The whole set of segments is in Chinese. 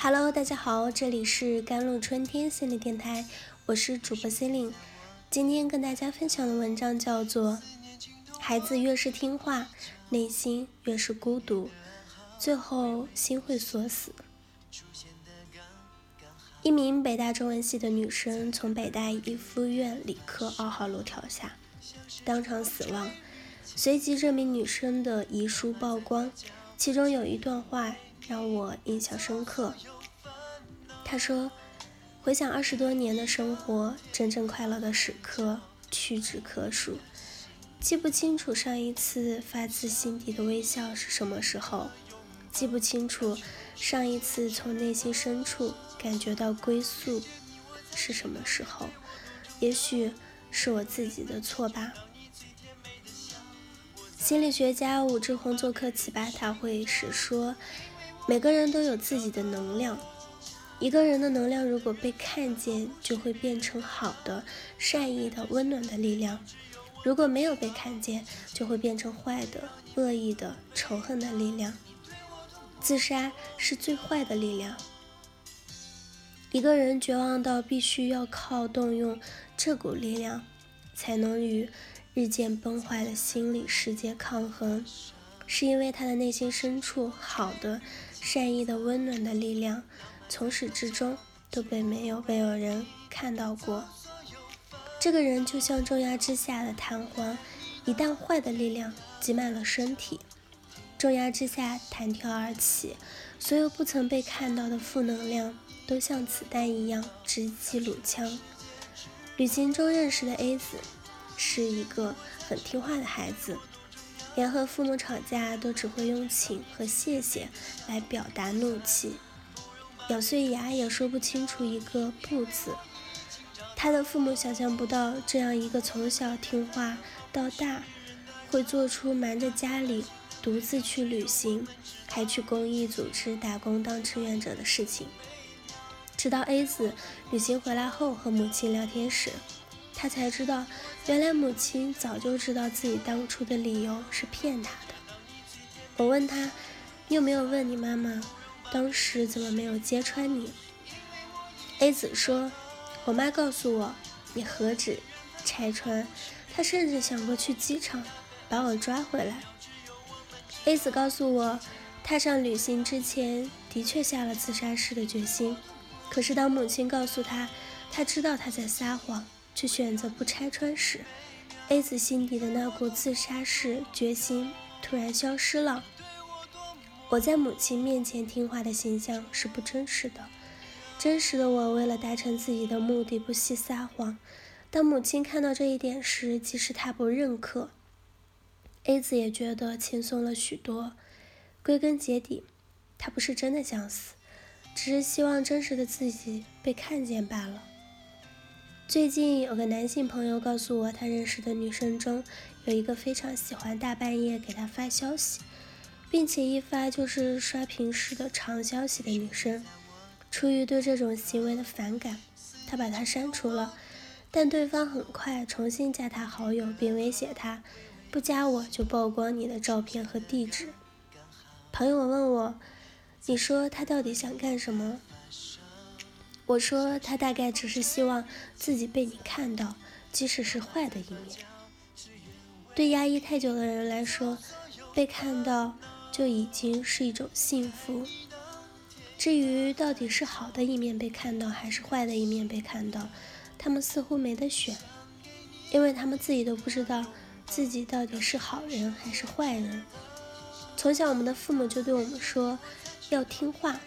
Hello，大家好，这里是甘露春天心理电台，我是主播 c e l i n 今天跟大家分享的文章叫做《孩子越是听话，内心越是孤独，最后心会锁死》。一名北大中文系的女生从北大一附院理科二号楼跳下，当场死亡。随即，这名女生的遗书曝光，其中有一段话。让我印象深刻。他说：“回想二十多年的生活，真正快乐的时刻屈指可数。记不清楚上一次发自心底的微笑是什么时候，记不清楚上一次从内心深处感觉到归宿是什么时候。也许是我自己的错吧。”心理学家武志红做客奇葩大会时说。每个人都有自己的能量，一个人的能量如果被看见，就会变成好的、善意的、温暖的力量；如果没有被看见，就会变成坏的、恶意的、仇恨的力量。自杀是最坏的力量。一个人绝望到必须要靠动用这股力量，才能与日渐崩坏的心理世界抗衡，是因为他的内心深处好的。善意的、温暖的力量，从始至终都被没有被有人看到过。这个人就像重压之下的弹簧，一旦坏的力量挤满了身体，重压之下弹跳而起，所有不曾被看到的负能量都像子弹一样直击鲁腔。旅行中认识的 A 子是一个很听话的孩子。连和父母吵架都只会用请和谢谢来表达怒气，咬碎牙也说不清楚一个不字。他的父母想象不到这样一个从小听话到大，会做出瞒着家里独自去旅行，还去公益组织打工当志愿者的事情。直到 A 子旅行回来后和母亲聊天时。他才知道，原来母亲早就知道自己当初的理由是骗他的。我问他：“你有没有问你妈妈，当时怎么没有揭穿你？”A 子说：“我妈告诉我，你何止拆穿，她甚至想过去机场把我抓回来。”A 子告诉我，踏上旅行之前的确下了自杀式的决心，可是当母亲告诉他，他知道他在撒谎。却选择不拆穿时，A 子心底的那股自杀式决心突然消失了。我在母亲面前听话的形象是不真实的，真实的我为了达成自己的目的不惜撒谎。当母亲看到这一点时，即使她不认可，A 子也觉得轻松了许多。归根结底，他不是真的想死，只是希望真实的自己被看见罢了。最近有个男性朋友告诉我，他认识的女生中有一个非常喜欢大半夜给他发消息，并且一发就是刷屏式的长消息的女生。出于对这种行为的反感，他把他删除了。但对方很快重新加他好友，并威胁他，不加我就曝光你的照片和地址。朋友问我，你说他到底想干什么？我说，他大概只是希望自己被你看到，即使是坏的一面。对压抑太久的人来说，被看到就已经是一种幸福。至于到底是好的一面被看到，还是坏的一面被看到，他们似乎没得选，因为他们自己都不知道自己到底是好人还是坏人。从小，我们的父母就对我们说，要听话。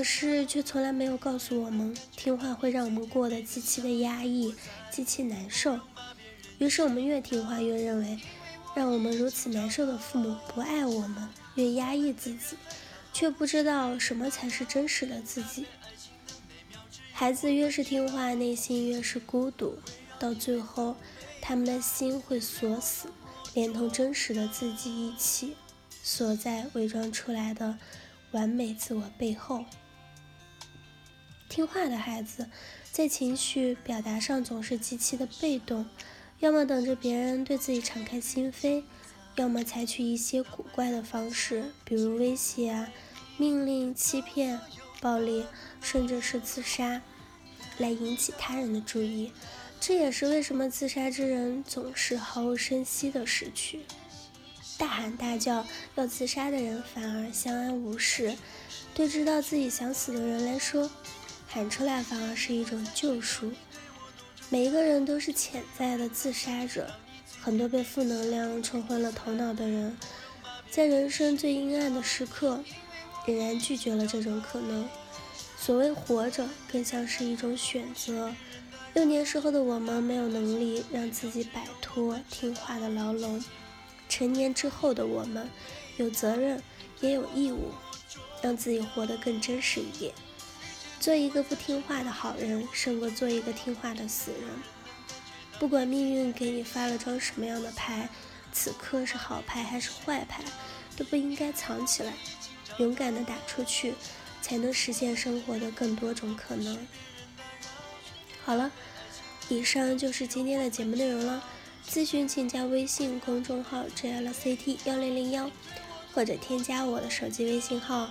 可是却从来没有告诉我们，听话会让我们过得极其的压抑，极其难受。于是我们越听话，越认为让我们如此难受的父母不爱我们，越压抑自己，却不知道什么才是真实的自己。孩子越是听话，内心越是孤独，到最后，他们的心会锁死，连同真实的自己一起锁在伪装出来的完美自我背后。听话的孩子，在情绪表达上总是极其的被动，要么等着别人对自己敞开心扉，要么采取一些古怪的方式，比如威胁啊、命令、欺骗，暴力，甚至是自杀，来引起他人的注意。这也是为什么自杀之人总是毫无声息的逝去，大喊大叫要自杀的人反而相安无事。对知道自己想死的人来说，喊出来反而是一种救赎。每一个人都是潜在的自杀者，很多被负能量冲昏了头脑的人，在人生最阴暗的时刻，仍然拒绝了这种可能。所谓活着，更像是一种选择。幼年时候的我们没有能力让自己摆脱听话的牢笼，成年之后的我们有责任也有义务，让自己活得更真实一点。做一个不听话的好人，胜过做一个听话的死人。不管命运给你发了张什么样的牌，此刻是好牌还是坏牌，都不应该藏起来，勇敢的打出去，才能实现生活的更多种可能。好了，以上就是今天的节目内容了。咨询请加微信公众号 jlct 幺零零幺，或者添加我的手机微信号